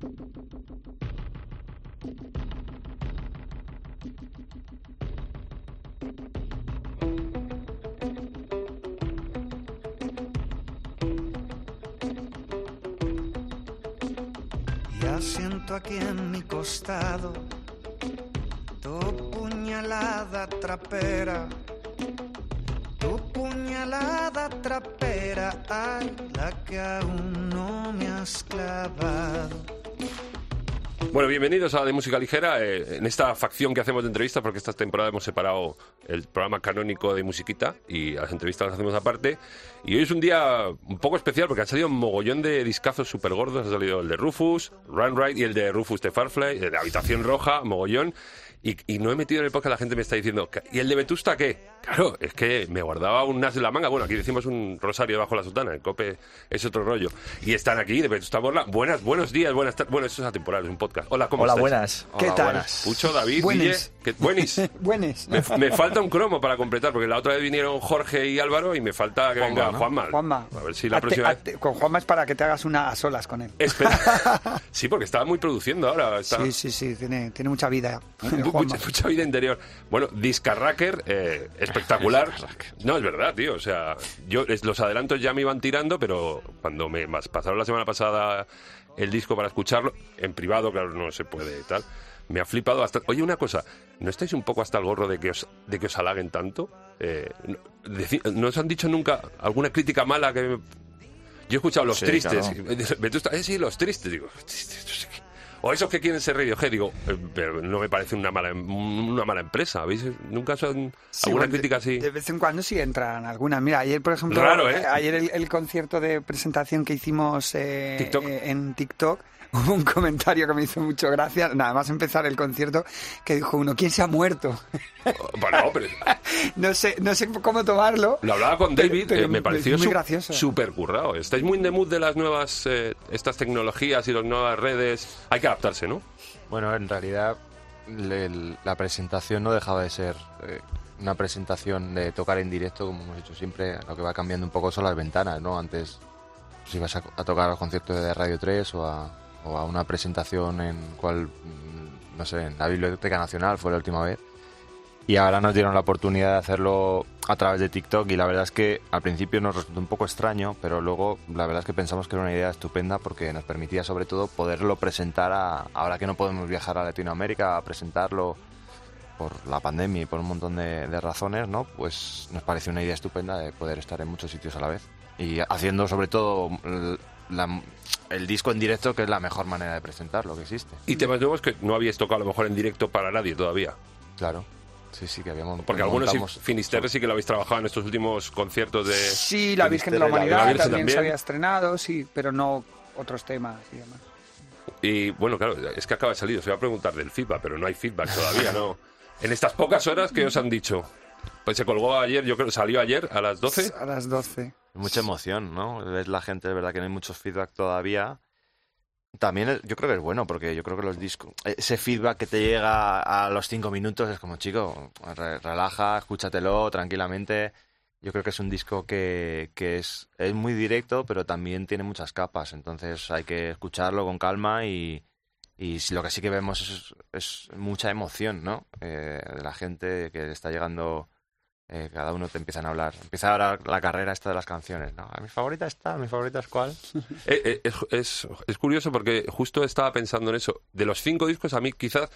Ya siento aquí en mi costado tu puñalada trapera, tu puñalada trapera, ay, la que aún no me has clavado. Bueno, bienvenidos a De Música Ligera, eh, en esta facción que hacemos de entrevistas, porque esta temporada hemos separado el programa canónico de Musiquita y las entrevistas las hacemos aparte. Y hoy es un día un poco especial porque han salido un mogollón de discazos súper gordos. Ha salido el de Rufus, Run Right y el de Rufus de Farfly, de Habitación Roja, mogollón. Y, y no he metido en el podcast, la gente me está diciendo, ¿y el de Vetusta qué? Claro, es que me guardaba un nas de la manga. Bueno, aquí decimos un rosario debajo de la sotana, el cope es otro rollo. Y están aquí, de Vetusta Morla. Buenas, buenos días, buenas tardes. Bueno, esto es atemporal, es un podcast. Hola, ¿cómo Hola, estáis? buenas. ¿Qué Hola, tal? buenas. Pucho, David, Buenis. Guille. ¿qué- Buenis. Me, me falta un cromo para completar, porque la otra vez vinieron Jorge y Álvaro y me falta que Juanma, venga ¿no? Juanma. Juanma. A ver si la Hazte- próxima vez... hazte- Con Juanma es para que te hagas una a solas con él. Espera. Sí, porque estaba muy produciendo ahora. Está... Sí, sí, sí, tiene, tiene mucha vida. Mucha, mucha vida interior. Bueno, Discarracker, eh, espectacular. No, es verdad, tío. O sea, yo los adelantos ya me iban tirando, pero cuando me pasaron la semana pasada el disco para escucharlo, en privado, claro, no se puede tal, me ha flipado hasta... Oye, una cosa, ¿no estáis un poco hasta el gorro de que os, de que os halaguen tanto? Eh, no, deci- ¿No os han dicho nunca alguna crítica mala que... Yo he escuchado los Sí, tristes. claro. Eh, sí, los tristes. Digo, O esos que quieren ser Radiohead, digo, eh, pero no me parece una mala una mala empresa. ¿Veis? Nunca son Sí, alguna bueno, crítica así. De vez en cuando sí entran algunas. Mira, ayer, por ejemplo, Raro, ¿eh? ayer el, el concierto de presentación que hicimos eh, TikTok. eh, en TikTok, hubo un comentario que me hizo mucho gracia, nada más empezar el concierto, que dijo uno, ¿quién se ha muerto? Bueno, pero no sé, no sé cómo tomarlo. lo hablaba con David, pero eh, me pareció muy su- gracioso. súper currado. Estáis muy in the mood de las nuevas, eh, estas tecnologías y las nuevas redes. Hay que adaptarse, ¿no? Bueno, en realidad le- la presentación no dejaba de ser eh, una presentación de tocar en directo, como hemos hecho siempre. Lo que va cambiando un poco son las ventanas, ¿no? Antes pues, ibas a, a tocar a los conciertos de Radio 3 o a, o a una presentación en cual, mm, no sé, en la Biblioteca Nacional fue la última vez. Y ahora nos dieron la oportunidad de hacerlo a través de TikTok y la verdad es que al principio nos resultó un poco extraño, pero luego la verdad es que pensamos que era una idea estupenda porque nos permitía sobre todo poderlo presentar a, ahora que no podemos viajar a Latinoamérica a presentarlo por la pandemia y por un montón de, de razones, ¿no? Pues nos pareció una idea estupenda de poder estar en muchos sitios a la vez y haciendo sobre todo la- el disco en directo que es la mejor manera de presentarlo que existe. Y temas nuevos que no habíais tocado a lo mejor en directo para nadie todavía. Claro. Sí, sí, que habíamos... Porque algunos sí, Finisterre sí que lo habéis trabajado en estos últimos conciertos de... Sí, la Virgen de la Humanidad Virgen también, se había estrenado, sí, pero no otros temas y demás. Y bueno, claro, es que acaba de salir. Os iba a preguntar del feedback, pero no hay feedback todavía, ¿no? En estas pocas horas que os han dicho. Pues se colgó ayer, yo creo que salió ayer a las 12. A las 12. Mucha emoción, ¿no? Ves la gente, es verdad que no hay muchos feedback todavía. También es- yo creo que es bueno, porque yo creo que los discos, ese feedback que te llega a los cinco minutos es como, chico, re- relaja, escúchatelo tranquilamente. Yo creo que es un disco que, que es, es muy directo, pero también tiene muchas capas. Entonces hay que escucharlo con calma y, y lo que sí que vemos es, es mucha emoción, ¿no? Eh, de la gente que le está llegando eh, cada uno te empiezan a hablar. Empieza ahora la carrera esta de las canciones, ¿no? A mi favorita está, mi favorita es cuál. Eh, eh, es, es- es curioso porque justo estaba pensando en eso. De los cinco discos, a mí quizás,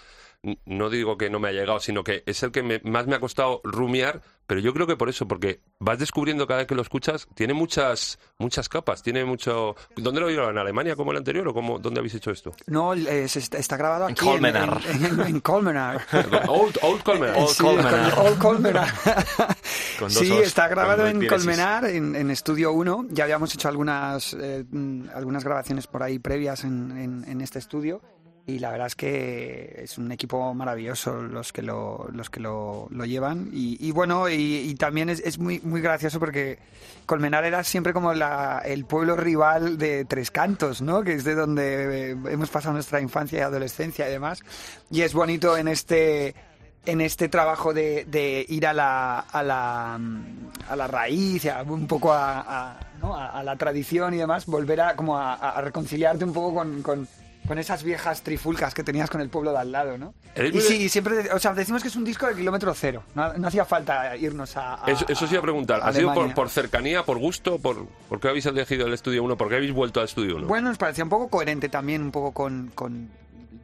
no digo que no me ha llegado, sino que es el que me- más me ha costado rumiar, pero yo creo que por eso, porque vas descubriendo cada vez que lo escuchas, tiene muchas muchas capas, tiene mucho... ¿Dónde lo oyeron? ¿En Alemania como el anterior o cómo, dónde habéis hecho esto? No, está, grabado En aquí. Colmenar. En, en- en Colmenar. Old, Old Colmenar. Old Sí, Colmenar. Old Colmenar. Con dos sí, os, está grabado con en. Colmenar, en, en Estudio 1. Ya habíamos hecho algunas, eh, algunas grabaciones por ahí previas en, en- en este estudio. Y la verdad es que es un equipo maravilloso los que lo, los que lo, lo llevan. Y, bueno, y, también es, muy, muy gracioso porque Colmenar era siempre como la, el pueblo rival de Tres Cantos, ¿no? Que es de donde eh, hemos pasado nuestra infancia y adolescencia y demás. Y es bonito en este en este trabajo de, ir a la, a la, mm, a la raíz, a- un poco a, la tradición y demás, volver a, como a, reconciliarte un poco con, con esas viejas trifulcas que tenías con el pueblo de al lado, ¿no? Eres Y de- sí, siempre, o sea, decimos que es un disco de kilómetro cero. No, no hacía falta irnos a. a- Eso, eso sí a preguntar. a ¿Ha sido por, cercanía, por gusto? Por, ¿Por qué habéis elegido el Estudio 1? ¿Por qué habéis vuelto al Estudio 1? Bueno, nos parecía un poco coherente también, un poco con, con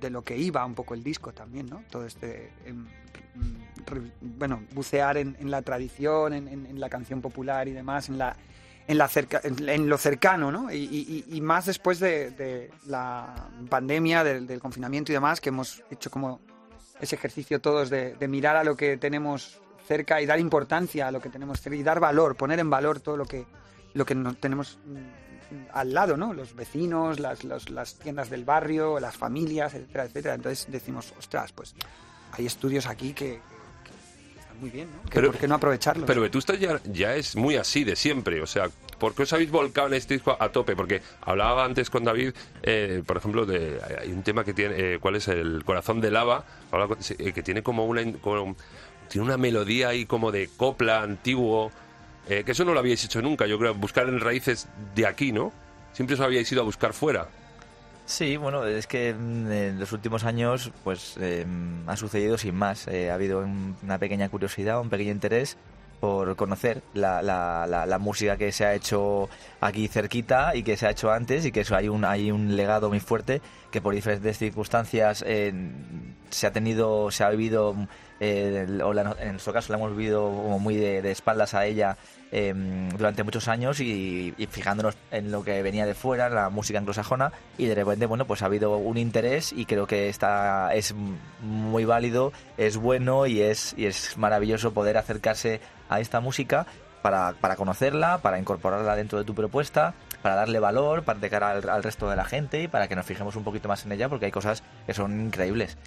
de lo que iba un poco el disco también, ¿no? Todo este, em, mm, re- bueno, bucear en, en la tradición, en, en- en la canción popular y demás, en la en, la cerca, en, lo cercano, ¿no? Y, y- y más después de, de la pandemia, del, del confinamiento y demás, que hemos hecho como ese ejercicio todos de, de mirar a lo que tenemos cerca y dar importancia a lo que tenemos cerca y dar valor, poner en valor todo lo que, lo que no- tenemos mm, al lado, ¿no? Los vecinos, las, las tiendas del barrio, las familias, etcétera, etcétera. Entonces decimos, ostras, pues hay estudios aquí que, muy bien, ¿no? Pero- ¿Por qué no aprovecharlos? Pero Vetusta ya, ya es muy así de siempre. O sea, ¿por qué os habéis volcado en este disco a tope? Porque hablaba antes con David, eh, por ejemplo, de hay un tema que tiene, eh, ¿cuál es? El corazón de lava, eh, que tiene como una, como- tiene una melodía ahí como de copla antiguo, eh, que eso no lo habíais hecho nunca, yo creo, buscar en raíces de aquí, ¿no? Siempre os habíais ido a buscar fuera. Sí, bueno, es que en los últimos años pues eh, ha sucedido sin más. Eh, ha habido un- una pequeña curiosidad, un pequeño interés por conocer la, la, la, la música que se ha hecho aquí cerquita y que se ha hecho antes y que eso hay un hay un legado muy fuerte que por diferentes circunstancias eh, se ha tenido se ha vivido eh, o la- en nuestro caso la hemos vivido como muy de, espaldas a ella eh, durante muchos años y, y fijándonos en lo que venía de fuera, la música anglosajona, y de repente, bueno, pues ha habido un interés y creo que está, es muy válido, es bueno y es, y es maravilloso poder acercarse a esta música para, para conocerla, para incorporarla dentro de tu propuesta, para darle valor, para de cara al resto de la gente y para que nos fijemos un poquito más en ella porque hay cosas que son increíbles.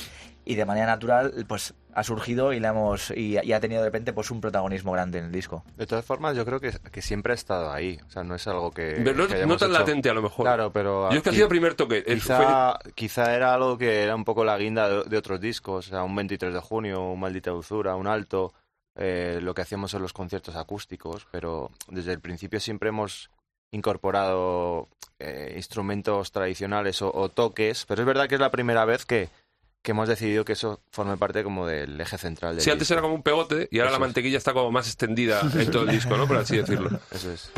Y de manera natural, pues ha surgido y la hemos y, y ha tenido de repente pues un protagonismo grande en el disco. De todas formas, yo creo que, que siempre ha estado ahí. O sea, no es algo que. Pero no, que no hayamos tan hecho. latente a lo mejor. Claro, pero. Yo es que ha aquí- sido el primer toque. Fue- Quizá, quizá era algo que era un poco la guinda de, de otros discos, o sea, un 23 de junio, un Maldita Dulzura, un Alto, eh, lo que hacíamos en los conciertos acústicos, pero desde el principio siempre hemos incorporado eh, instrumentos tradicionales o, o toques, pero es verdad que es la primera vez que, que hemos decidido que eso forme parte como del eje central del Sí, antes era como un pegote y ahora Eso la es. mantequilla está como más extendida en todo el disco, ¿no? Por así decirlo. Eso es.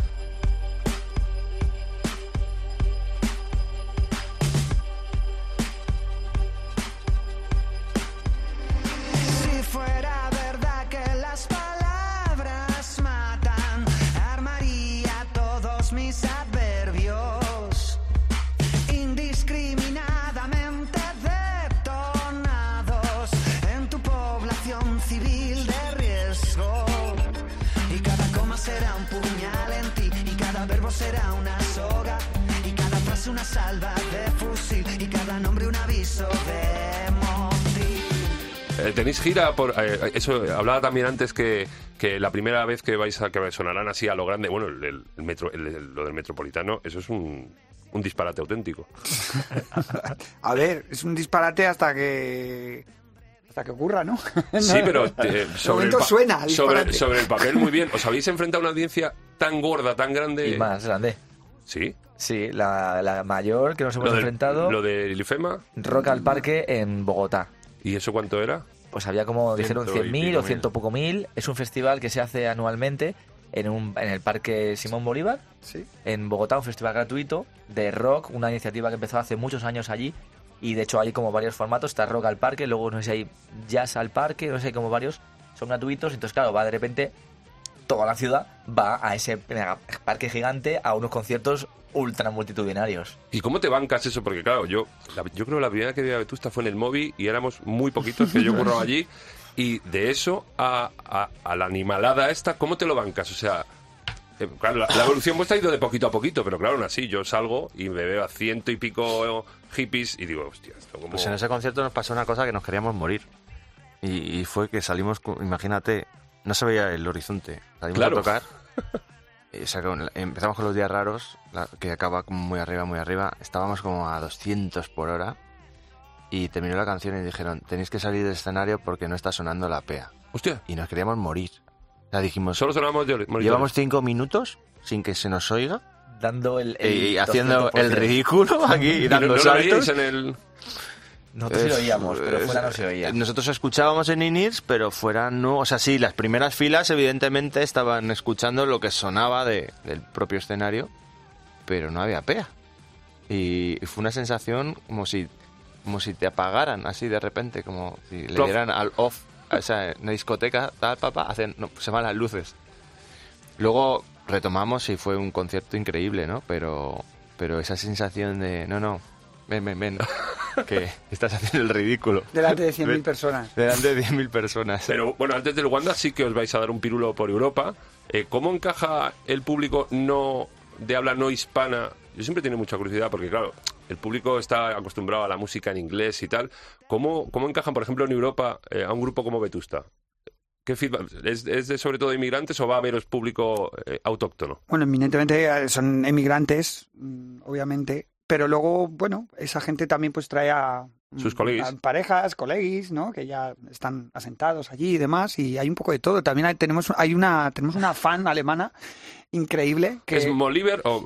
Tenéis gira por eh, eso hablaba también antes que, que la primera vez que vais a que sonarán así a lo grande, bueno, el, el- el metro, el- el- lo del metropolitano, eso es un, un disparate auténtico. A ver, es un disparate hasta que. hasta que ocurra, ¿no? Sí, pero eh, sobre, el suena sobre, sobre el papel muy bien. ¿Os habéis enfrentado a una audiencia tan gorda, tan grande? Y más grande. Sí. Sí, la, la mayor que nos hemos Lo del- enfrentado, Lo de Ilifema. Rock al Parque en Bogotá. ¿Y eso cuánto era? Pues había como, dijeron, Ciento y 100.000 pico o ciento poco mil. Es un festival que se hace anualmente en, un, en el Parque Simón Bolívar, Sí. en Bogotá, un festival gratuito de rock, una iniciativa que empezó hace muchos años allí. Y de hecho hay como varios formatos, está rock al parque, luego no sé si hay jazz al parque, no sé, hay como varios, son gratuitos. Entonces, claro, va de repente, toda la ciudad va a ese parque gigante a unos conciertos ultra multitudinarios. ¿Y cómo te bancas eso? Porque claro, yo, la- yo creo que la primera que vi a Vetusta fue en el móvil y éramos muy poquitos que yo curraba allí. Y de eso a, a- a la animalada esta, ¿cómo te lo bancas? O sea, eh, claro, la, la evolución vuestra ha ido de poquito a poquito, pero claro, aún así, yo salgo y me veo a ciento y pico hippies y digo, hostia, esto como... Pues en ese concierto nos pasó una cosa que nos queríamos morir. Y, y fue que salimos, con- imagínate, no se veía el horizonte. Salimos Claro. a tocar. y, o sea, con- empezamos con los días raros, que acaba como muy arriba, muy arriba. Estábamos como a 200 por hora. Y terminó la canción y dijeron, tenéis que salir del escenario porque no está sonando la PEA. Hostia, Y nos queríamos morir. O sea, dijimos, solo sonamos llevamos cinco minutos sin que se nos oiga dando el... el Y haciendo 200%. el ridículo aquí y ¿Y no- dando no lo saltos. en el...? Nosotros sí lo oíamos, pero es- fuera no se oía. Nosotros escuchábamos en Inis, pero fuera no. O sea, sí, las primeras filas evidentemente estaban escuchando lo que sonaba de- del propio escenario, pero no había pea. Y, fue una sensación como si, como si te apagaran así de repente, como si le dieran al off. O sea, en una discoteca, tal, papá, hacen, no, se van las luces. Luego retomamos y fue un concierto increíble, ¿no? Pero, pero esa sensación de, no, no, ven, ven, ven, que estás haciendo el ridículo. Delante de 100.000 Ven. personas. Delante de 10.000 personas. Pero bueno, antes del Wanda sí que os vais a dar un pirulo por Europa. Eh, ¿Cómo encaja el público no de habla no hispana? Yo siempre tengo mucha curiosidad porque, claro, el público está acostumbrado a la música en inglés y tal. ¿Cómo, cómo encajan, por ejemplo, en Europa eh, a un grupo como Vetusta? ¿Qué feedback? ¿Es, es de sobre todo inmigrantes o va a veros público eh, autóctono? Bueno, eminentemente eh, son emigrantes, mm, obviamente, pero luego, bueno, esa gente también pues trae a, mm, Sus coleguis. a parejas, coleguis, ¿no? Que ya están asentados allí y demás, y hay un poco de todo. También hay, tenemos, hay una, tenemos una fan alemana increíble que ¿Es Moliver o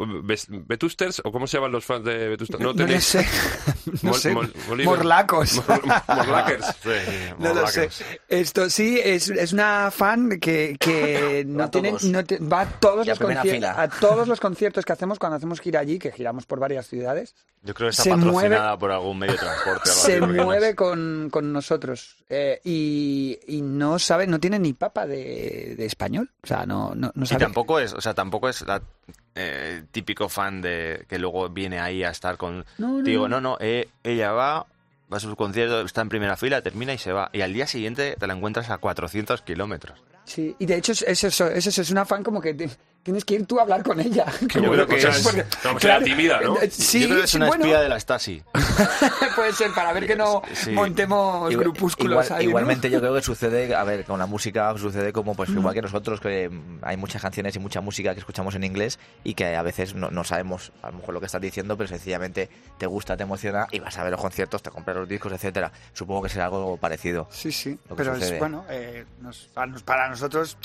Vetusters o cómo se llaman los fans de Vetusta? no, lo tenéis- sé, no Mol- sé, Mol- morlacos. Mor- Morlakers. No lo sé. Esto sí, es, es una fan que, que no A tiene, no te- va a todos, Y los primera conci- fila. a todos los conciertos que hacemos cuando hacemos gira allí, que giramos por varias ciudades. Yo creo que está Se patrocinada por algún medio de transporte. o algo se no mueve con, con nosotros eh, y, y no sabe, no tiene ni papa de, de español. O sea, no, no, no Y sabe. tampoco es, o sea, tampoco es la eh, típico fan de que luego viene ahí a estar con. No, no, Digo, no. no, eh, ella va, va a su concierto, está en primera fila, termina y se va. Y al día siguiente te la encuentras a 400 kilómetros. Sí, y de hecho es, es eso, es eso, es una fan como que tienes que ir tú a hablar con ella. Qué Como bueno, que- es- porque- tímida, ¿no? eh, Sí, Yo creo que es una bueno, espía de la Stasi. puede ser, para ver que no Sí. montemos Igual- grupúsculos igual- ahí, ¿no? Igualmente yo creo que sucede, a ver, con la música sucede como pues igual que nosotros, que mm, hay muchas canciones y mucha música que escuchamos en inglés y que a veces no, no sabemos a lo mejor lo que estás diciendo, pero sencillamente te gusta, te emociona y vas a ver los conciertos, te compras los discos, etcétera. Supongo que será algo parecido. Sí, sí, lo que pero sucede. es bueno, eh, nos- para nosotros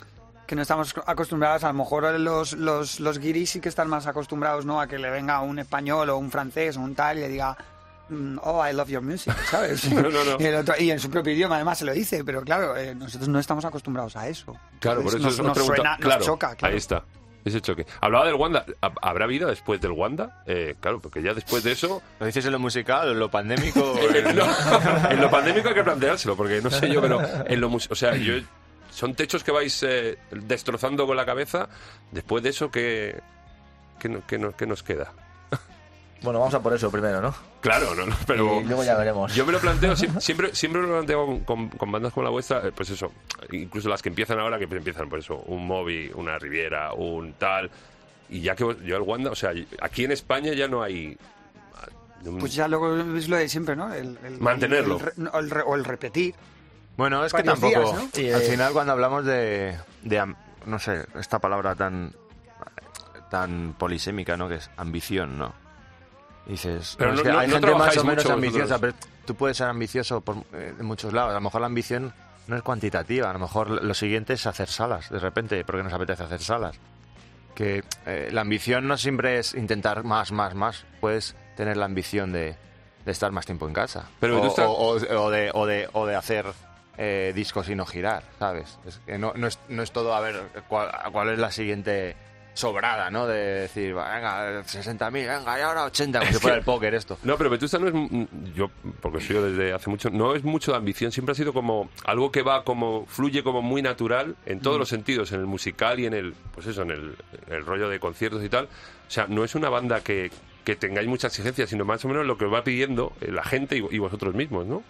que no estamos acostumbrados, a lo mejor los, los, los guiris sí que están más acostumbrados ¿no? a que le venga un español o un francés o un tal y le diga, mm, oh, I love your music, ¿sabes? No, no, no. Y, el otro- y en su propio idioma además se lo dice, pero claro, eh, nosotros no estamos acostumbrados a eso. Claro, por eso nos, nos pregunto- suena, nos choca, claro. Ahí está. Ese choque. Hablaba del Wanda. ¿Hab- ¿Habrá vida después del Wanda? Eh, claro, porque ya después de eso. ¿Lo dices en lo musical en lo pandémico? en- lo pandémico hay que planteárselo, porque no sé yo, pero en lo O sea, yo. Son techos que vais eh, destrozando con la cabeza. Después de eso, ¿qué, qué, no- qué no- qué nos queda? Bueno, vamos a por eso primero, ¿no? Claro, no, no, pero. y luego ya veremos. Yo me lo planteo, siem- siempre, siempre me lo planteo con, con- con bandas como la vuestra, eh, pues eso, incluso las que empiezan ahora, que empiezan por eso, un Moby, una Riviera, un tal, y ya que yo el Wanda, o sea, aquí en España ya no hay... un- Pues ya luego es lo de siempre, ¿no? El, el- Mantenerlo. el el o el repetir. Bueno, es que tampoco. días, ¿no? Sí, al final, cuando hablamos de, de am- No sé, esta palabra tan. tan polisémica, ¿no? Que es ambición, ¿no? Y dices. Pero es no- que no- hay no gente más o menos ambiciosa, pero tú puedes ser ambicioso por, eh, de muchos lados. A lo mejor la ambición no es cuantitativa. A lo mejor lo siguiente es hacer salas, de repente, porque nos apetece hacer salas. Que eh, la ambición no siempre es intentar más, más, más. Puedes tener la ambición de, de estar más tiempo en casa. Pero o, tú estás- o- o- o de, o, de, o de hacer eh, discos y no girar, ¿sabes? Es que no, no, es, no es todo a ver cuál, cuál es la siguiente sobrada, ¿no? De decir, "Va, venga, 60.000, venga, y ahora 80, como si fuera el póker esto. No, pero Vetusta no es, mm, yo, porque soy yo desde hace mucho, no es mucho de ambición, siempre ha sido como algo que va como, fluye como muy natural en Mm. todos los sentidos, en el musical y en el, pues eso, en el, el rollo de conciertos y tal. O sea, no es una banda que, que tengáis mucha exigencia, sino más o menos lo que os va pidiendo eh, la gente y, y vosotros mismos, ¿no?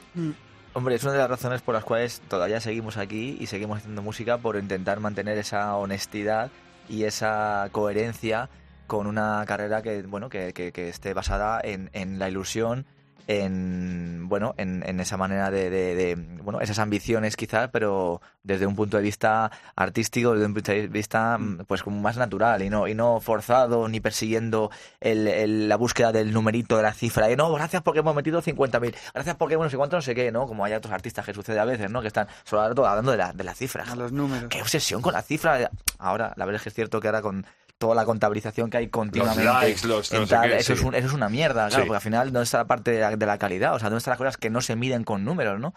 Hombre, es una de las razones por las cuales todavía seguimos aquí y seguimos haciendo música por intentar mantener esa honestidad y esa coherencia con una carrera que bueno que, que- esté basada en, en la ilusión en bueno en, en esa manera de, de- de, bueno esas ambiciones quizás pero desde un punto de vista artístico desde un punto de vista mm, pues como más natural y no y no forzado ni persiguiendo el- el- la búsqueda del numerito de la cifra y no gracias porque hemos metido 50.000 gracias porque bueno no sé cuánto no sé qué no como hay otros artistas que sucede a veces no que están solo hablando de la, de la cifra A los números. qué obsesión con la cifra. Ahora, la verdad es que es cierto que ahora con toda la contabilización que hay continuamente. likes, los no tal, qué, eso, sí. es un- eso es una mierda, claro, Sí. porque al final no está la parte de la, de la calidad, o sea, no están las cosas que no se miden con números, ¿no?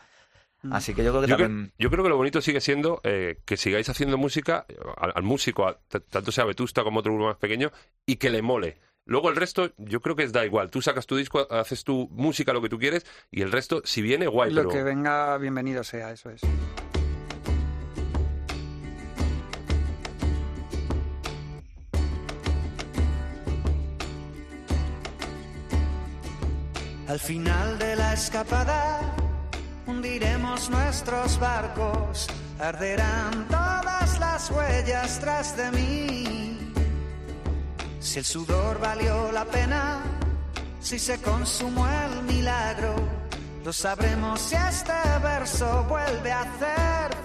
Mm. Así que yo creo que Yo, también... creo, yo creo que lo bonito sigue siendo eh, que sigáis haciendo música al, al músico, a- tanto sea Vetusta como otro grupo más pequeño, y que le mole. Luego el resto, yo creo que es da igual. Tú sacas tu disco, haces tu música, lo que tú quieres, y el resto, si viene, guay. Lo pero... que venga, bienvenido sea, eso es. Al final de la escapada hundiremos nuestros barcos, arderán todas las huellas tras de mí. Si el sudor valió la pena, si se consumó el milagro, lo sabremos si este verso vuelve a hacer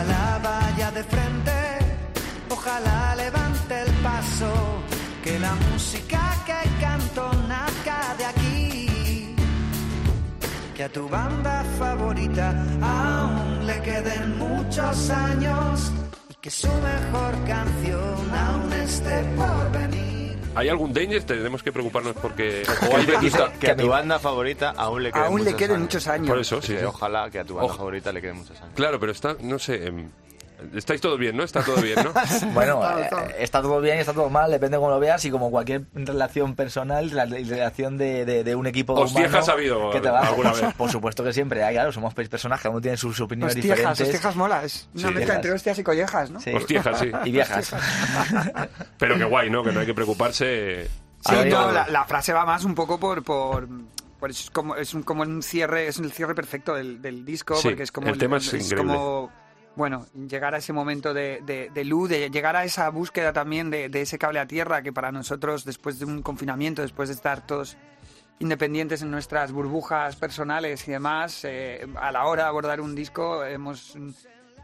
Ojalá vaya de frente, ojalá levante el paso, que la música que canto nazca de aquí. Que a tu banda favorita aún le queden muchos años y que su mejor canción aún esté por venir. ¿Hay algún danger? Tenemos que preocuparnos porque... O hay Que, a tu banda favorita aún le queden Aún le muchos queden años. muchos años. Por eso, sí. Sí. Ojalá que a tu banda favorita le queden muchos años. Claro, pero está, no sé... em, estáis todos bien, ¿no? Está todo bien, ¿no? Bueno, Está- eh, está- está todo bien y está todo mal, depende de cómo lo veas y como cualquier relación personal, la la relación de, de- de un equipo Hostiejas humano, ha ¿qué te va? alguna Por- vez. Por supuesto que siempre hay, claro, somos personas, cada uno tiene sus opiniones Hostiejas, diferentes. hostiejas mola, es una Sí. mezcla entre hostias y collejas, ¿no? Sí. Hostiejas, sí. Y viejas. Pero que guay, ¿no? Que no hay que preocuparse... Sí, no, la, la frase va más un poco por... por es como es un, como un cierre es el cierre perfecto del, del disco Sí, porque es como el tema es increíble. como bueno llegar a ese momento de, de- de luz de llegar a esa búsqueda también de, ese cable a tierra que para nosotros después de un confinamiento después de estar todos independientes en nuestras burbujas personales y demás eh, a la hora de abordar un disco hemos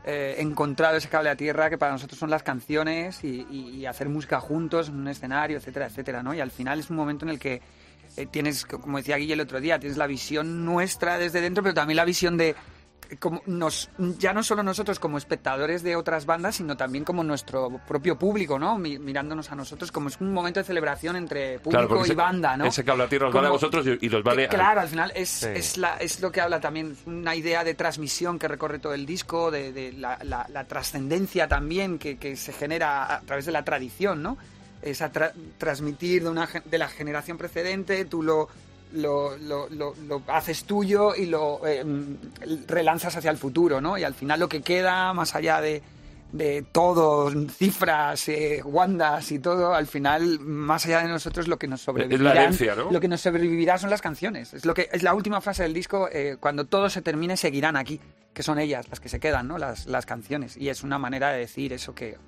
eh, encontrado ese cable a tierra que para nosotros son las canciones y, hacer música juntos en un escenario, etcétera, etcétera, ¿no? Y al final es un momento en el que eh, tienes, como decía Guille el otro día, tienes la visión nuestra desde dentro, pero también la visión de como nos, ya no solo nosotros como espectadores de otras bandas, sino también como nuestro propio público, ¿no? Mi- mirándonos a nosotros como es un momento de celebración entre público y ese- banda, ¿no? Ese cable a tierra os vale a vosotros y, y los vale... que, a- claro, al final es, Sí. es, la- es lo que habla también, una idea de transmisión que recorre todo el disco, de, de la, la- la trascendencia también que, que se genera a través de la tradición, ¿no? Esa tra- transmitir de, una, de la generación precedente, tú lo, lo, lo- lo- lo haces tuyo y lo eh, relanzas hacia el futuro, ¿no? Y al final lo que queda, más allá de, de todo, cifras, eh, wandas y todo, al final, más allá de nosotros, lo que nos sobrevivirá. herencia, ¿no? Lo que nos sobrevivirá son las canciones. Es lo que es la última frase del disco. eh, cuando todo se termine, seguirán aquí, que son ellas las que se quedan, ¿no? Las, las canciones. Y es una manera de decir eso que,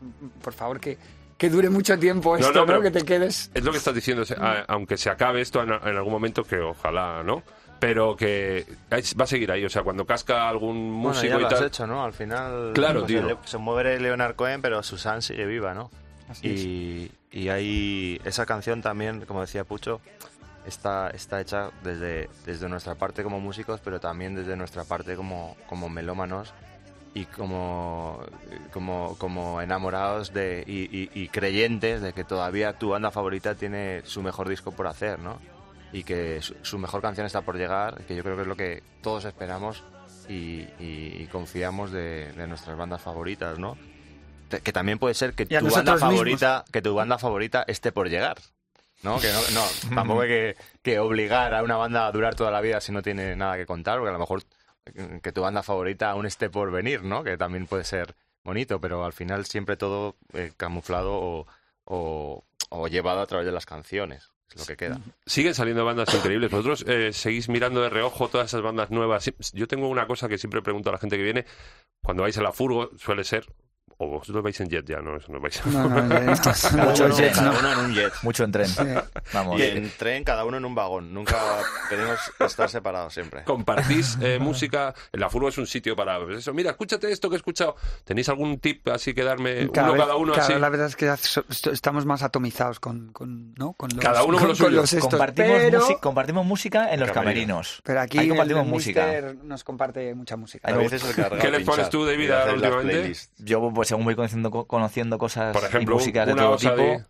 por favor, que, que dure mucho tiempo No, esto, no, ¿no? pero- Que te quedes. Es lo que estás diciendo, o sea, a- aunque se acabe esto en, en algún momento, que ojalá, ¿no? Pero que va a seguir ahí, o sea, cuando casca algún Bueno, músico ya lo y has tal... hecho, ¿no? Al final... Claro, pues, tío. Se mueve Leonard Cohen, pero Susan sigue viva, ¿no? Así es. Y, y hay esa canción también, como decía Pucho, está, está hecha desde, desde nuestra parte como músicos, pero también desde nuestra parte como, como melómanos y como, como, como enamorados de, y, y- y creyentes de que todavía tu banda favorita tiene su mejor disco por hacer, ¿no? Y que su, su mejor canción está por llegar, que yo creo que es lo que todos esperamos y, confiamos de, de nuestras bandas favoritas, ¿no? Que también puede ser que tu banda mismos. favorita, que tu banda favorita esté por llegar. ¿No? Que no, no, tampoco hay que, que obligar a una banda a durar toda la vida si no tiene nada que contar, porque a lo mejor que tu banda favorita aún esté por venir, ¿no? Que también puede ser bonito, pero al final siempre todo eh, camuflado o, o- llevado a través de las canciones, es lo que queda. Siguen saliendo bandas increíbles. Vosotros eh, seguís mirando de reojo todas esas bandas nuevas. Yo tengo una cosa que siempre pregunto a la gente que viene. Cuando vais a la furgo, suele ser, o vosotros vais en jet ya, no, eso no vais. No, no, Mucho uno, jet, cada ¿no? uno en un jet. Mucho en tren. Sí. Vamos. Y en tren, cada uno en un vagón. Nunca queremos estar separados siempre. ¿Compartís eh, música? La furgo es un sitio para pues eso. Mira, escúchate esto que he escuchado. ¿Tenéis algún tip así que darme Cada uno vez- cada uno cada así? La verdad es que so- estamos más atomizados con, con, ¿no? con los, Cada uno con los estos, compartimos, pero, compartimos música en los Camerino. camerinos. pero aquí Ahí el- compartimos el música. nos comparte mucha música. ¿Qué les pones tú, David, hacer las últimamente? Yo, pues según voy conociendo, co- conociendo cosas Por ejemplo, y músicas de todo tipo, de-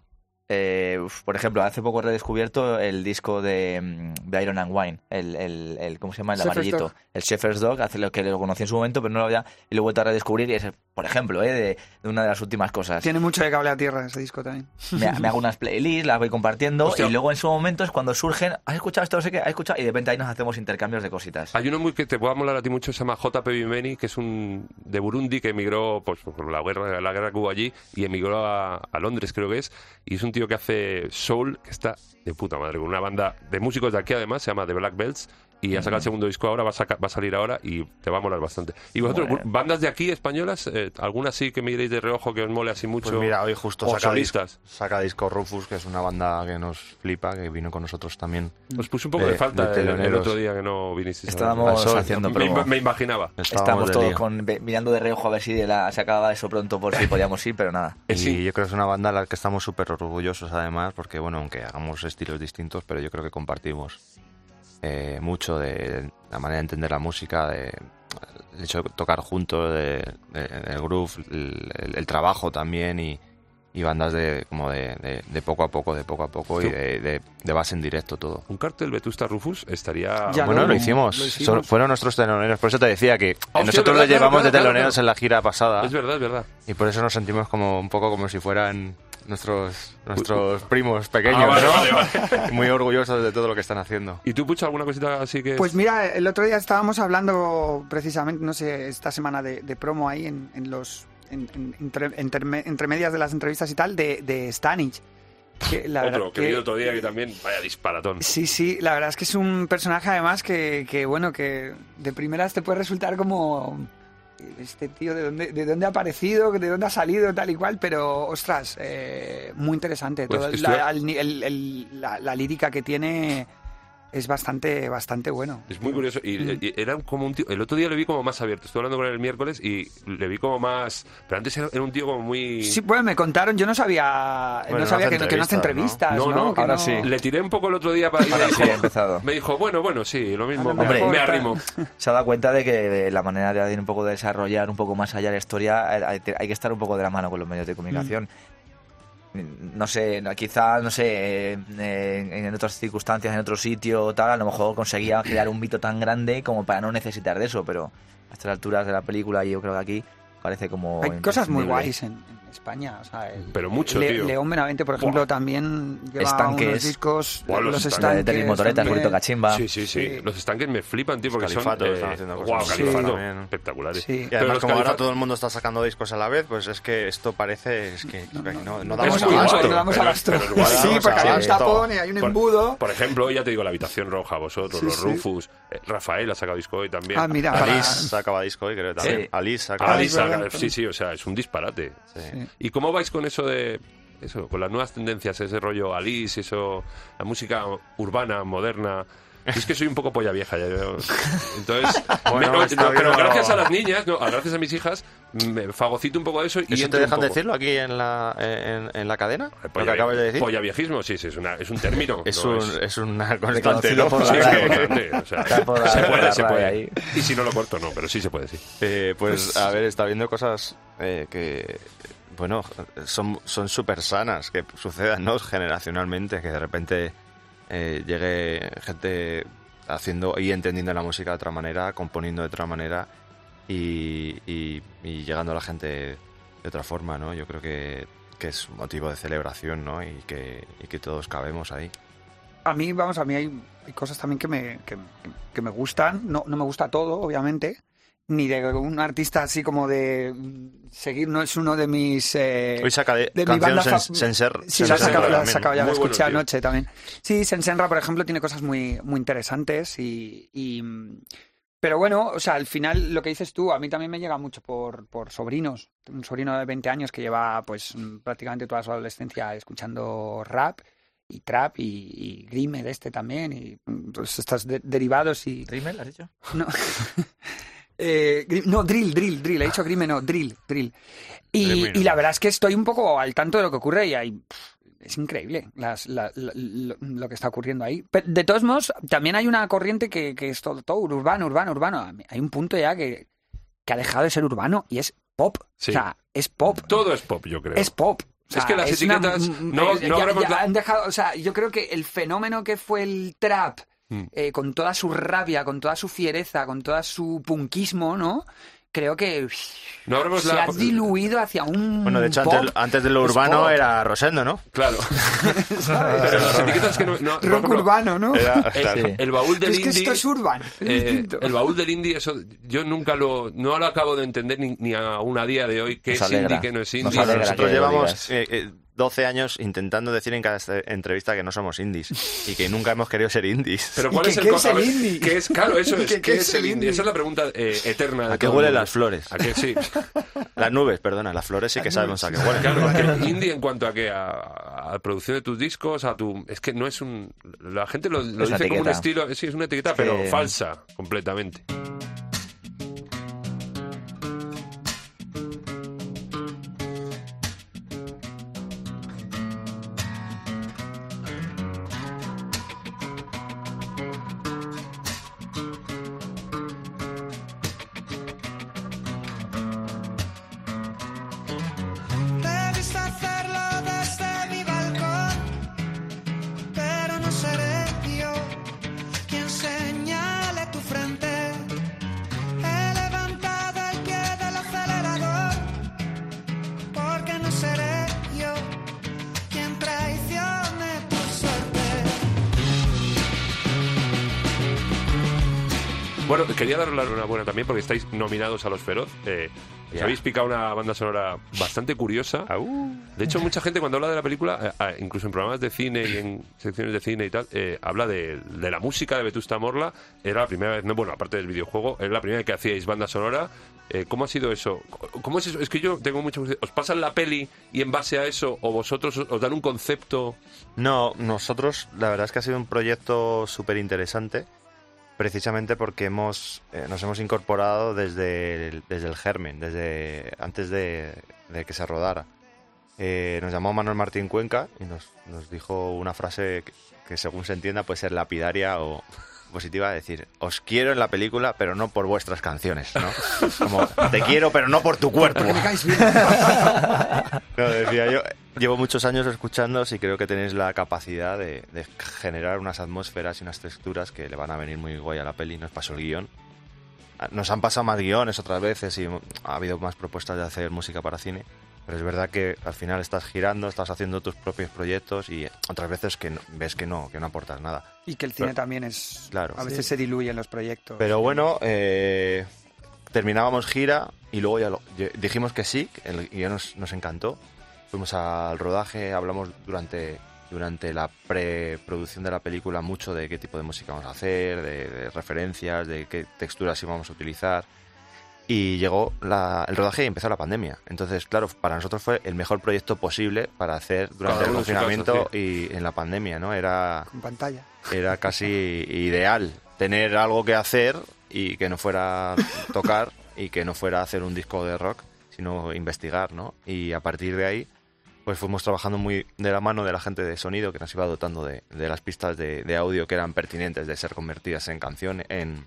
eh, uf, por ejemplo, hace poco he redescubierto el disco de, mm, de Iron and Wine, el, el, el- ¿cómo se llama? El Shepherd's amarillito. Dog. El Shepherd's Dog, hace lo que lo conocí en su momento, pero no lo había, y lo he vuelto a redescubrir, y es, por ejemplo, eh, de, de una de las últimas cosas. Tiene mucho de cable a tierra ese disco también. Me, me hago unas playlists, las voy compartiendo, Hostia. y luego en su momento es cuando surgen, ¿has escuchado esto? No sé qué, ¿has escuchado? Y de repente ahí nos hacemos intercambios de cositas. Hay uno muy que te pueda molar a ti mucho, se llama J.P. Bimeni, que es un de Burundi que emigró pues, por la guerra, la guerra que hubo allí y emigró a, a Londres, creo que es. Y es un tío que hace soul, que está de puta madre, con una banda de músicos de aquí además, se llama The Black Belts. Y ha sacado el segundo disco ahora, va a, saca- va a salir ahora y te va a molar bastante. ¿Y vosotros, Bueno. bandas de aquí españolas, eh, alguna sí que miréis de reojo que os mole así mucho? Pues mira, hoy justo o saca disco, saca disco Rufus, que es una banda que nos flipa, que vino con nosotros también. Os puse un poco de- de, falta de el- otro día que no vinisteis. Estábamos haciendo me, me imaginaba. Estábamos todos con, mirando de reojo a ver si de la- se acababa eso pronto por si podíamos ir, pero nada. Y Eh, sí. yo creo que es una banda a la que estamos súper orgullosos además, porque bueno, aunque hagamos estilos distintos, pero yo creo que compartimos eh, mucho de la manera de entender la música, de el hecho de tocar juntos, de, de- el groove, el, el- el trabajo también y, y bandas de como de, de- de poco a poco, de poco a poco y Sí. de, de- de base en directo todo. Un cartel Vetusta Rufus estaría... Ya bueno, lo- lo, hicimos. lo hicimos. Son- fueron nuestros teloneros. Por eso te decía que nosotros verdad, lo llevamos claro, de claro, teloneros claro. en la gira pasada. Es verdad, es verdad. Y por eso nos sentimos como un poco como si fueran nuestros nuestros primos pequeños, Ah, vale, ¿no? vale, vale. Muy orgullosos de todo lo que están haciendo. ¿Y tú, Pucho, alguna cosita así que...? Pues mira, el otro día estábamos hablando precisamente, no sé, esta semana de, de promo ahí en, en los en, en- entre, entre- entre medias de las entrevistas y tal, de, de Stanich. Que la otro, verdad que vi que- otro día que también... Vaya disparatón. Sí, sí, la verdad es que es un personaje además que, que, bueno, que de primeras te puede resultar como este tío de dónde, de dónde ha aparecido, de dónde ha salido, tal y cual, pero ostras, eh, muy interesante. Pues Todo la, el- el- la- la lírica que tiene es bastante, bastante bueno. Es muy curioso. Y, Mm. y era como un tío... El otro día le vi como más abierto. Estuve hablando con él el miércoles y le vi como más... Pero antes era, era un tío como muy... Sí, bueno, me contaron, yo no sabía, Bueno, no sabía que, no- que no hace entrevistas, ¿no? ¿no? Ahora no- sí. Le tiré un poco el otro día para... Ahora dijo, sí, he empezado. me dijo, bueno, bueno, sí, lo mismo. Lo Me, arrimo. Se ha dado cuenta de que la manera de ir un poco de desarrollar un poco más allá la historia, hay, hay que estar un poco de la mano con los medios de comunicación. No sé, no, quizá, no sé, en, otras circunstancias, en otro sitio, tal, a lo mejor conseguía crear un mito tan grande como para no necesitar de eso, pero a estas alturas de la película, yo creo que aquí parece como. Hay cosas muy guays en, en España. O sea, el- Pero mucho, Le- tío. León Benavente, por ejemplo, también lleva Estanques. unos discos. Buah, los los estanques. De Motoreta, el cachimba. Sí, sí, sí, Sí. Los estanques me flipan, tío, porque Califato son... están haciendo cosas Califato, espectaculares. Sí. Y además, como ahora todo el mundo está sacando discos a la vez, pues es que esto parece es que, no, damos abasto. no damos abasto. Sí, porque hay un tapón y hay un embudo. Por ejemplo, ya te digo, la habitación roja, vosotros, los. Rufus, eh, Rafael ha sacado disco hoy también. Ah, mira, Alice sacaba disco hoy, creo también. Alice sacaba es disco. Sí, sí, o sea, es un disparate. Sí. ¿Y cómo vais con eso de eso, con las nuevas tendencias, ese rollo Alice, eso, la música urbana, moderna? Es que soy un poco polla vieja, ya, yo- entonces, Bueno, me- no, está no, pero gracias a las niñas, no, gracias a mis hijas, me fagocito un poco de eso y ¿Eso te dejan decirlo aquí en la, en, en la cadena? Eh, Lo Polla, que acabas de decir. polla viejismo, sí, sí, es, una, es un término. Es, no un, es una es RAE. importante, o sea, Está por la- se puede, se puede. ahí. Y si no lo corto, no, pero sí se puede, sí. Eh, pues, a ver, está viendo cosas eh, que, bueno, son son súper sanas, que sucedan, ¿no? Generacionalmente, que de repente eh, llegue gente haciendo y entendiendo la música de otra manera, componiendo de otra manera y, llegando a la gente de otra forma, ¿no? Yo creo que, que es motivo de celebración, ¿no? Y que, que todos cabemos ahí. A mí, vamos, a mí hay, hay cosas también que me, que me gustan. No, no me gusta todo, obviamente. Ni de un artista así como de seguir, no es uno de mis... eh, Hoy saca de, de mi banda Sen- Senser. Sí, la sacado, la ya, la bueno, escuché tío. anoche también. Sí, Sensenra, por ejemplo, tiene cosas muy, muy interesantes y, y, Pero bueno, o sea, al final lo que dices tú, a mí también me llega mucho por, por sobrinos. Un sobrino de 20 años que lleva pues prácticamente toda su adolescencia escuchando rap y trap y, y grime de este también y pues estos de- derivados y... ¿Rimmel, has dicho? No. Eh, no, drill, drill, drill. He dicho grime, no, drill, drill. Y, y la verdad es que estoy un poco al tanto de lo que ocurre y hay, es increíble las- la- la- lo, lo que está ocurriendo ahí. Pero de todos modos, también hay una corriente que, que es todo, todo urbano, urbano, urbano. Hay un punto ya que, que ha dejado de ser urbano y es pop. Sí. O sea, es pop. Todo es pop, yo creo. Es pop. O sea, Es que las una- etiquetas mm, no- eh, no ya- ya han dejado, o sea, yo creo que el fenómeno que fue el trap, Mm. eh, con toda su rabia, con toda su fiereza, con toda su punkismo, ¿no? Creo que No habremos se la- ha diluido hacia un Bueno, de hecho, pop. antes, antes de lo urbano pop. era Rosendo, ¿no? Claro. Pero las etiquetas que no... rock ejemplo, urbano, ¿no? Era, el, claro. Sí. el baúl del es que indie... esto es urban, es eh, el baúl del indie, eso yo nunca lo, no lo acabo de entender ni, ni aún a día de hoy qué es alegra. indie, qué no es Nos indie. alegra Nosotros llevamos eh, eh, 12 años intentando decir en cada este- entrevista que no somos indies y que nunca hemos querido ser indies. Pero ¿Y ¿cuál es el qué es el indie? ¿Qué es? Claro, eso es. ¿Qué- ¿Qué, es el indie? Esa es la pregunta eh, eterna. de ¿A qué huelen las flores? ¿A qué sí? Las nubes, perdona, las flores sí que sabemos a qué huelen. Claro, que indie en cuanto a que a, a la producción de tus discos, a tu es que no es un la gente lo, lo dice como un estilo, sí es una etiqueta, Es que- pero falsa completamente. Quería daros la enhorabuena también porque estáis nominados a los Feroz. Eh, os habéis picado una banda sonora bastante curiosa. De hecho, mucha gente cuando habla de la película, eh, eh, incluso en programas de cine y en secciones de cine y tal, eh, habla de, de la música de Vetusta Morla. Era la primera vez, no, bueno, aparte del videojuego, era la primera vez que hacíais banda sonora. Eh, ¿Cómo ha sido eso? ¿Cómo es eso? Es que yo tengo mucha curiosidad. ¿Os pasan la peli y en base a eso, o vosotros os, os dan un concepto? No, nosotros la verdad es que ha sido un proyecto súper interesante, precisamente porque hemos, eh, nos hemos incorporado desde el, desde el germen, desde antes de, que se rodara. Eh, nos llamó Manuel Martín Cuenca y nos, nos dijo una frase que según se entienda puede ser lapidaria o positiva, decir, os quiero en la película, pero no por vuestras canciones, ¿no? Como, te quiero, pero no por tu cuerpo. Me caes bien. Claro, decía yo, llevo muchos años escuchándoos y creo que tenéis la capacidad de, de generar unas atmósferas y unas texturas que le van a venir muy guay a la peli. Nos pasó el guion. Nos han pasado más guiones otras veces y ha habido más propuestas de hacer música para cine. Pero es verdad que al final estás girando, estás haciendo tus propios proyectos y otras veces que no- ves que no, que no aportas nada. Y que el cine Pero- también es... Claro. A veces se diluyen los proyectos. Pero bueno, eh, terminábamos gira y luego ya lo- dijimos que sí, el guion nos, nos encantó. Fuimos al rodaje, hablamos durante, durante la preproducción de la película mucho de qué tipo de música vamos a hacer, de, de referencias, de qué texturas íbamos a utilizar. Y llegó la- el rodaje y empezó la pandemia. Entonces, claro, para nosotros fue el mejor proyecto posible para hacer durante el confinamiento y en la pandemia, ¿no? Era, Con pantalla. era casi ideal tener algo que hacer y que no fuera tocar y que no fuera hacer un disco de rock, sino investigar, ¿no? Y a partir de ahí, pues fuimos trabajando muy de la mano de la gente de sonido que nos iba dotando de, de las pistas de, de audio que eran pertinentes de ser convertidas en canción, en,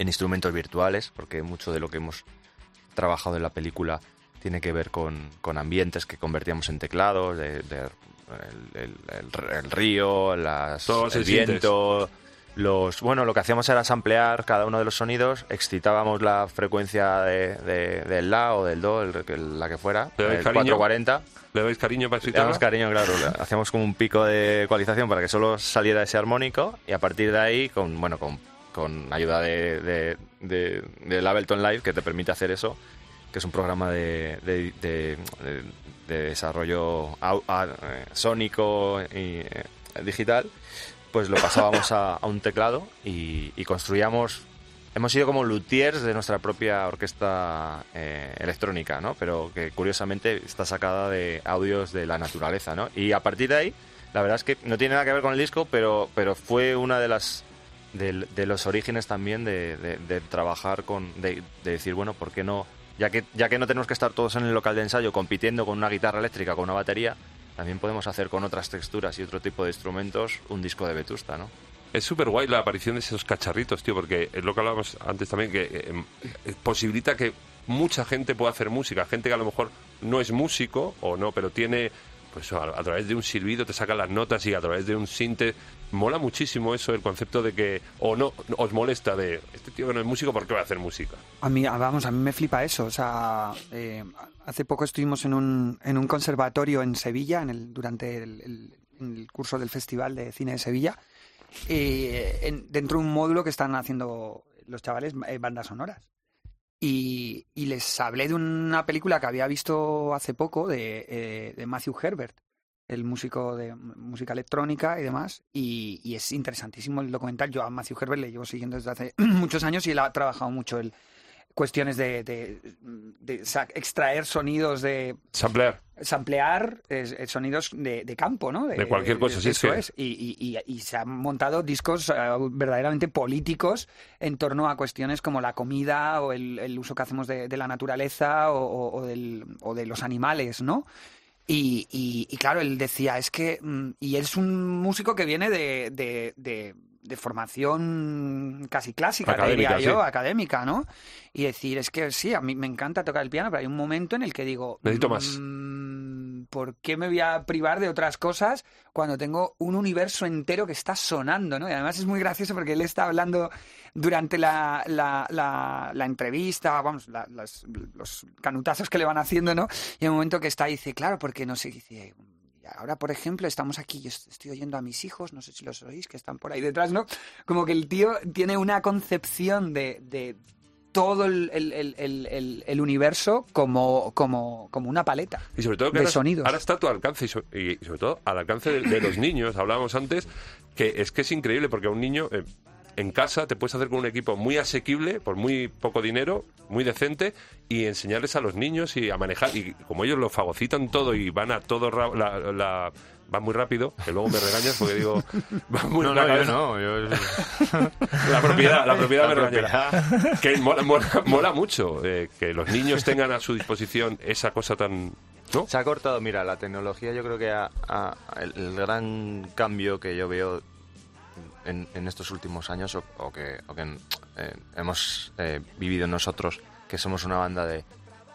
en instrumentos virtuales, porque mucho de lo que hemos trabajado en la película tiene que ver con, con ambientes que convertíamos en teclados, de, de- el, el- el- el río, las, Todo el viento, los bueno, lo que hacíamos era samplear cada uno de los sonidos, excitábamos la frecuencia de, de- del la o del do, el- el- la que fuera, ¿Le el cariño? 440. ¿Le dais cariño para Le excitarla? damos cariño, claro. le Hacíamos como un pico de ecualización para que solo saliera ese armónico y a partir de ahí, con bueno, con, con ayuda de, de, de- Ableton Live que te permite hacer eso, que es un programa de, de- de- de- de desarrollo eh, sónico y eh, digital, pues lo pasábamos a, un teclado y, y construíamos hemos sido como luthiers de nuestra propia orquesta eh, electrónica, ¿no? Pero que curiosamente está sacada de audios de la naturaleza, ¿no? Y a partir de ahí, la verdad es que no tiene nada que ver con el disco, pero, pero fue una de las de, los orígenes también de, de- trabajar con, de, de decir, bueno, ¿por qué no? Ya que, ya que no tenemos que estar todos en el local de ensayo compitiendo con una guitarra eléctrica, con una batería, también podemos hacer con otras texturas y otro tipo de instrumentos un disco de Vetusta, ¿no? Es súper guay la aparición de esos cacharritos, tío, porque es lo que hablábamos antes también, que eh, eh, posibilita que mucha gente pueda hacer música. Gente que a lo mejor no es músico o no, pero tiene, pues a, través de un silbido te saca las notas y a través de un sinte. Mola muchísimo eso, el concepto de que, o no, os molesta de, este tío que no es músico, ¿por qué va a hacer música? A mí, vamos, a mí me flipa eso. O sea, eh, hace poco estuvimos en un, en un conservatorio en Sevilla, en el, durante el, el- el curso del Festival de Cine de Sevilla, eh, en- dentro de un módulo que están haciendo los chavales eh, bandas sonoras. Y, y les hablé de una película que había visto hace poco de, eh, de Matthew Herbert, el músico de música electrónica y demás. Y, y es interesantísimo el documental. Yo a Matthew Herbert le llevo siguiendo desde hace muchos años y él ha trabajado mucho el cuestiones de, de- de extraer sonidos de Samplear. samplear eh, sonidos de, de campo, ¿no? De cualquier cosa, sí, eso sí. es. Y, y- y- y se han montado discos eh, verdaderamente políticos en torno a cuestiones como la comida o el, el uso que hacemos de, la naturaleza o, o- o del- o de los animales, ¿no? Y, y- y claro, él decía, es que. mm, Y él es un músico que viene de, de- formación casi clásica, Académica, diría yo, sí. académica, ¿no? Y decir, es que sí, a mí me encanta tocar el piano, pero hay un momento en el que digo. Necesito más. mm, ¿Por qué me voy a privar de otras cosas cuando tengo un universo entero que está sonando, ¿no? Y además es muy gracioso porque él está hablando durante la, la, la, la entrevista, vamos, la- las- los canutazos que le van haciendo, ¿no? Y en un momento que está, dice, claro, porque no sé, dice, ahora, por ejemplo, estamos aquí, yo est- estoy oyendo a mis hijos, no sé si los oís, que están por ahí detrás, ¿no? Como que el tío tiene una concepción de, de todo el, el- el- el- universo como, como, como una paleta. Y sobre todo que de ahora, sonidos. ahora está a tu alcance y, so- y sobre todo al alcance de, de los niños. Hablábamos antes que es que es increíble porque a un niño eh, en casa te puedes hacer con un equipo muy asequible, por muy poco dinero, muy decente, y enseñarles a los niños y a manejar. Y como ellos lo fagocitan todo y van a todo, ra- la, la- van muy rápido, que luego me regañas porque digo, muy No, la no, yo no. Yo, La propiedad, la propiedad me La regañará. Que mola, mola- mola mucho eh, que los niños tengan a su disposición esa cosa tan... ¿No? Se ha cortado, mira, la tecnología yo creo que ha- ha- el, el gran cambio que yo veo en, en estos últimos años o, o que, o que, eh, hemos eh, vivido nosotros, que somos una banda de,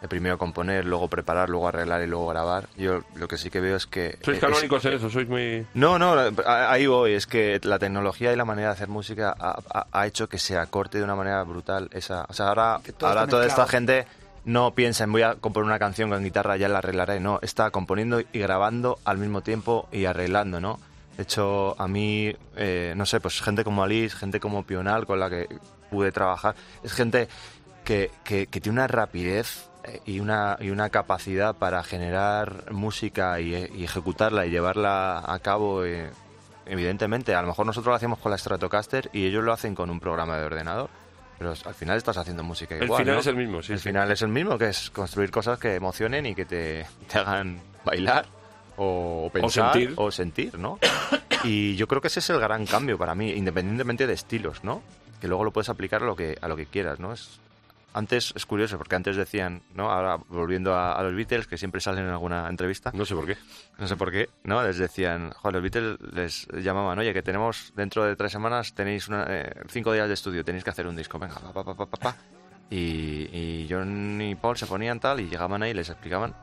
de primero componer, luego preparar, luego arreglar y luego grabar, yo lo que sí que veo es que... Sois es- canónicos en eso, sois muy... no, no, ahí voy. Es que la tecnología y la manera de hacer música ha, ha- ha hecho que se acorte de una manera brutal. Esa, o sea, ahora, ahora toda esta gente no piensa en voy a componer una canción con guitarra, ya la arreglaré. No, está componiendo y grabando al mismo tiempo y arreglando, ¿no? De hecho, a mí, eh, no sé, pues gente como Alice, gente como Pional, con la que pude trabajar, es gente que, que- que tiene una rapidez eh, y una, y una capacidad para generar música y, y ejecutarla y llevarla a cabo. eh, evidentemente, a lo mejor nosotros lo hacemos con la Stratocaster y ellos lo hacen con un programa de ordenador. Pero al final estás haciendo música El igual, final ¿no? es el mismo, sí. el sí. final es el mismo, que es construir cosas que emocionen y que te, te hagan bailar o pensar sentir. o sentir, ¿no? Y yo creo que ese es el gran cambio para mí, independientemente de estilos, ¿no? Que luego lo puedes aplicar a lo que a lo que quieras, ¿no? Es, antes es curioso porque antes decían, ¿no? Ahora volviendo a, a los Beatles que siempre salen en alguna entrevista, No sé por qué. no sé por qué, ¿no? Les decían, joder, los Beatles les llamaban, oye, que tenemos dentro de tres semanas, tenéis una- eh, cinco días de estudio, tenéis que hacer un disco, venga, pa, pa, pa, pa, pa. Y, y John y Paul se ponían tal y llegaban ahí y les explicaban.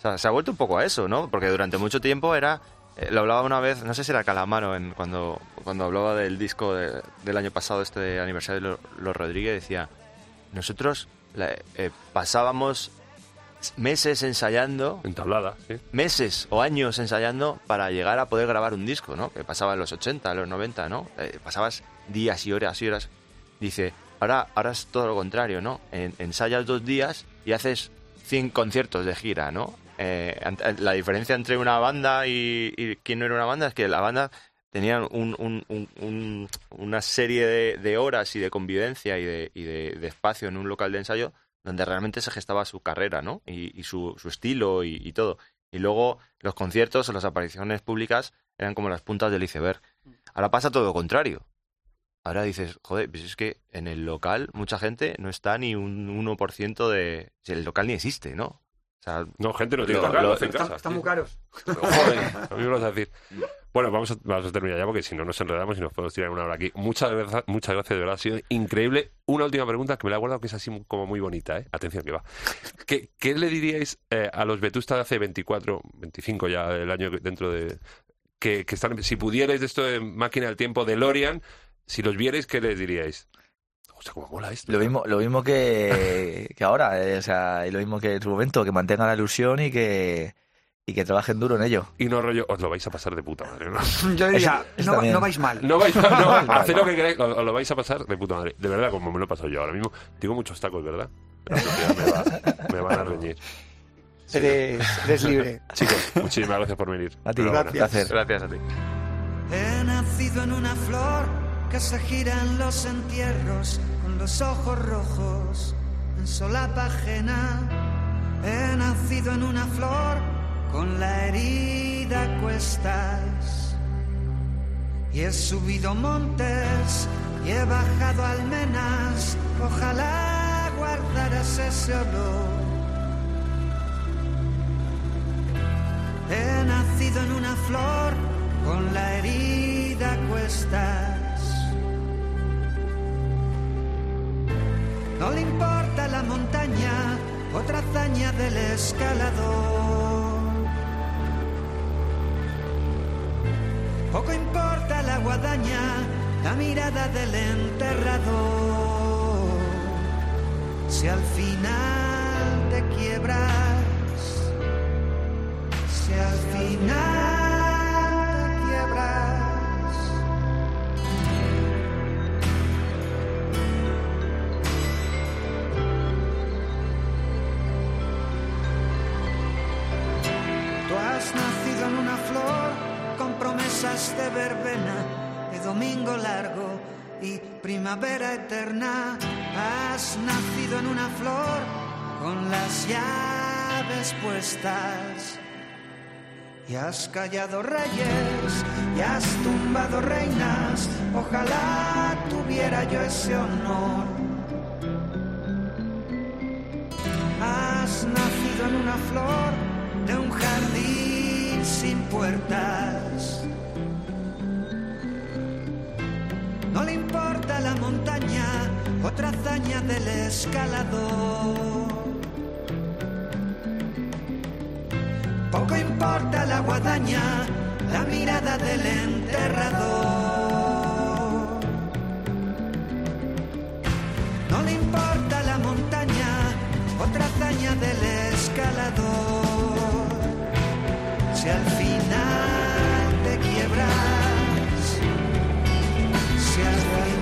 O sea, se ha vuelto un poco a eso, ¿no? Porque durante mucho tiempo era, eh, lo hablaba una vez, no sé si era Calamaro, en, cuando, cuando hablaba del disco de- del año pasado, este aniversario de Lo- Los Rodríguez, decía, nosotros la- eh, pasábamos meses ensayando Entablada, sí. meses o años ensayando para llegar a poder grabar un disco, ¿no? Que pasaba en los 80, en los 90, ¿no? Eh, pasabas días y horas y horas. Dice, ahora, ahora es todo lo contrario, ¿no? En- ensayas dos días y haces 100 conciertos de gira, ¿no? Eh, ant- la diferencia entre una banda y, y quien no era una banda es que la banda tenían un- un- un- un- una serie de, horas y de convivencia y, de, espacio en un local de ensayo donde realmente se gestaba su carrera, ¿no? Y, su, estilo y, todo. Y luego los conciertos o las apariciones públicas eran como las puntas del iceberg. Ahora pasa todo lo contrario. Ahora dices, joder, pues es que en el local mucha gente no está ni un 1% de... El local ni existe, ¿no? O sea, No, gente no tiene hace en Están, casa. están muy caros. Joder, a mí me lo vas a decir. Bueno, vamos a, vamos a terminar ya porque si no nos enredamos y nos podemos tirar una hora aquí. Muchas gracias, muchas gracias, de verdad, ha sido increíble. Una última pregunta que me la he guardado que es así como muy bonita, ¿eh? Atención que va. ¿Qué, qué le diríais eh, a los Vetusta de hace 24, 25 ya el año que- dentro de... Que, que están, si pudierais de esto de máquina del tiempo de Lorian, si los vierais, ¿qué les diríais? O sea, cómo mola esto. Lo mismo, lo mismo que, que ahora, eh, o sea, y lo mismo que en su momento, que mantengan la ilusión y que, y que trabajen duro en ello. Y no rollo, os lo vais a pasar de puta madre, ¿no? Yo diría, no, no vais mal. No vais a, no, haced lo que queráis, os lo vais a pasar de puta madre. De verdad, como me lo he pasado yo ahora mismo. Digo muchos tacos, ¿verdad? Me, va- me van a reñir. Eres, eres libre. Chicos, muchísimas gracias por venir. A ti, gracias. gracias a ti. He nacido en una flor que se gira en los entierros con los ojos rojos en solapa ajena. He nacido en una flor con la herida a cuestas. Y he subido montes y he bajado almenas. Ojalá guardaras ese olor. He nacido en una flor con la herida a cuestas. No le importa la montaña, otra hazaña del escalador. Poco importa la guadaña, la mirada del enterrador. Si al final te quiebras, primavera eterna. Has nacido en una flor con las llaves puestas. Y has callado reyes y has tumbado reinas. Ojalá tuviera yo ese honor. Has nacido en una flor de un jardín sin puertas. otra hazaña del escalador. Poco importa la guadaña, la mirada del enterrador. No le importa la montaña, otra hazaña del escalador. Si al final te quiebras, si al final